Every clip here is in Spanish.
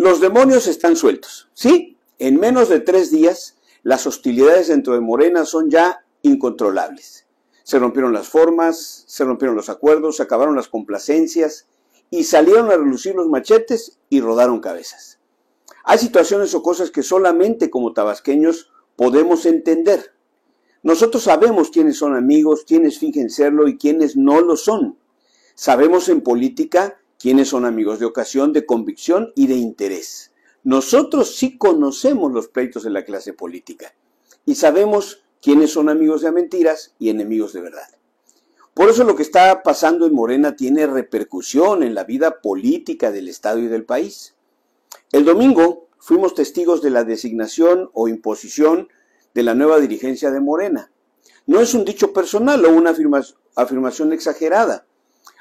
Los demonios están sueltos. Sí, en menos de tres días, las hostilidades dentro de Morena son ya incontrolables. Se rompieron las formas, se rompieron los acuerdos, se acabaron las complacencias y salieron a relucir los machetes y rodaron cabezas. Hay situaciones o cosas que solamente como tabasqueños podemos entender. Nosotros sabemos quiénes son amigos, quiénes fingen serlo y quiénes no lo son. Sabemos en política quiénes son amigos de ocasión, de convicción y de interés. Nosotros sí conocemos los pleitos de la clase política y sabemos quiénes son amigos de mentiras y enemigos de verdad. Por eso lo que está pasando en Morena tiene repercusión en la vida política del Estado y del país. El domingo fuimos testigos de la designación o imposición de la nueva dirigencia de Morena. No es un dicho personal o una afirmación exagerada.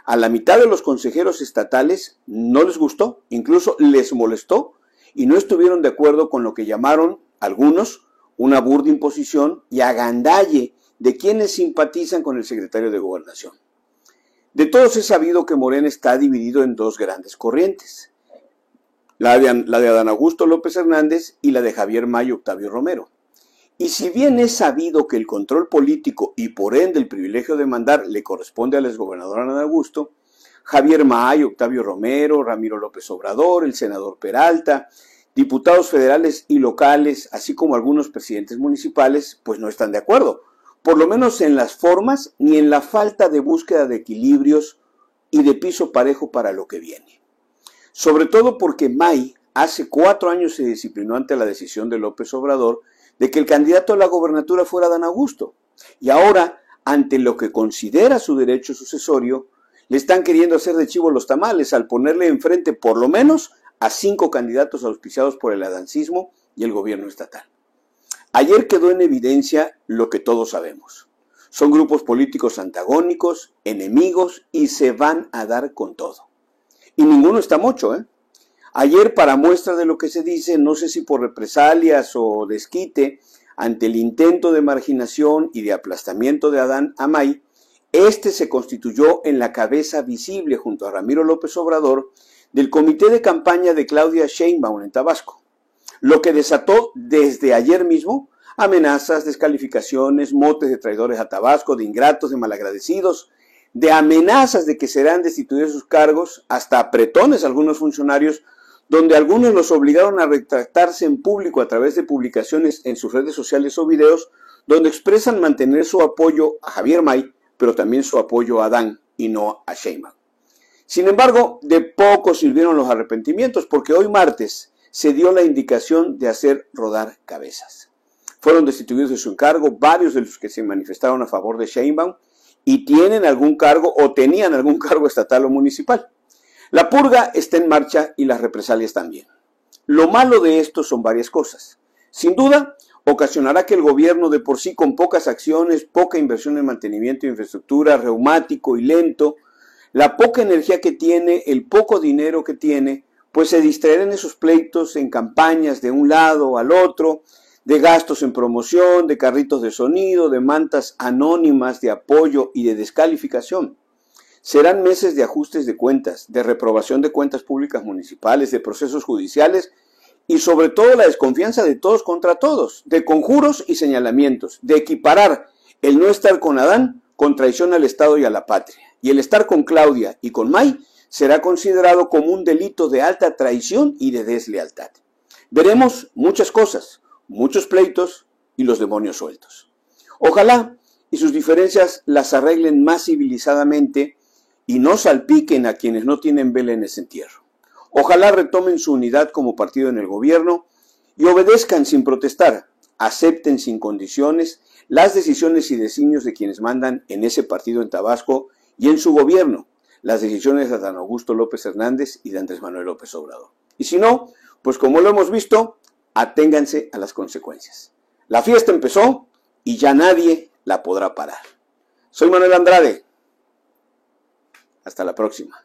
A la mitad de los consejeros estatales no les gustó, incluso les molestó y no estuvieron de acuerdo con lo que llamaron algunos una burda imposición y agandalle de quienes simpatizan con el secretario de Gobernación. De todos es sabido que Morena está dividido en dos grandes corrientes, la de, la de Adán Augusto López Hernández y la de Javier Mayo Octavio Romero. Y si bien es sabido que el control político y por ende el privilegio de mandar le corresponde al exgobernador Adán Augusto, Javier Mayo, Octavio Romero, Ramiro López Obrador, el senador Peralta, diputados federales y locales, así como algunos presidentes municipales, pues no están de acuerdo, por lo menos en las formas ni en la falta de búsqueda de equilibrios y de piso parejo para lo que viene. Sobre todo porque May hace cuatro años se disciplinó ante la decisión de López Obrador de que el candidato a la gobernatura fuera Dan Augusto. Y ahora, ante lo que considera su derecho sucesorio, le están queriendo hacer de chivo los tamales al ponerle enfrente por lo menos a cinco candidatos auspiciados por el adancismo y el gobierno estatal. Ayer quedó en evidencia lo que todos sabemos. Son grupos políticos antagónicos, enemigos y se van a dar con todo. Y ninguno está mucho, ¿eh? Ayer, para muestra de lo que se dice, no sé si por represalias o desquite, ante el intento de marginación y de aplastamiento de Adán Amay, este se constituyó en la cabeza visible junto a Ramiro López Obrador del comité de campaña de Claudia Sheinbaum en Tabasco, lo que desató desde ayer mismo amenazas, descalificaciones, motes de traidores a Tabasco, de ingratos, de malagradecidos, de amenazas de que serán destituidos sus cargos, hasta apretones algunos funcionarios, donde algunos los obligaron a retractarse en público a través de publicaciones en sus redes sociales o videos, donde expresan mantener su apoyo a Javier May, pero también su apoyo a Adán y no a Sheinbaum. Sin embargo, de poco sirvieron los arrepentimientos porque hoy martes se dio la indicación de hacer rodar cabezas. Fueron destituidos de su encargo varios de los que se manifestaron a favor de Sheinbaum y tienen algún cargo o tenían algún cargo estatal o municipal. La purga está en marcha y las represalias también. Lo malo de esto son varias cosas. Sin duda, ocasionará que el gobierno de por sí con pocas acciones, poca inversión en mantenimiento de infraestructura, reumático y lento, la poca energía que tiene, el poco dinero que tiene, pues se distraerá en esos pleitos, en campañas de un lado al otro, de gastos en promoción, de carritos de sonido, de mantas anónimas de apoyo y de descalificación. Serán meses de ajustes de cuentas, de reprobación de cuentas públicas municipales, de procesos judiciales y sobre todo la desconfianza de todos contra todos, de conjuros y señalamientos, de equiparar el no estar con Adán con traición al Estado y a la patria y el estar con Claudia y con May será considerado como un delito de alta traición y de deslealtad. Veremos muchas cosas, muchos pleitos y los demonios sueltos. Ojalá y sus diferencias las arreglen más civilizadamente y no salpiquen a quienes no tienen vela en ese entierro. Ojalá retomen su unidad como partido en el gobierno y obedezcan sin protestar, acepten sin condiciones las decisiones y designios de quienes mandan en ese partido en Tabasco y en su gobierno las decisiones de Dan Augusto López Hernández y de Andrés Manuel López Obrador. Y si no, pues como lo hemos visto, aténganse a las consecuencias. La fiesta empezó y ya nadie la podrá parar. Soy Manuel Andrade. Hasta la próxima.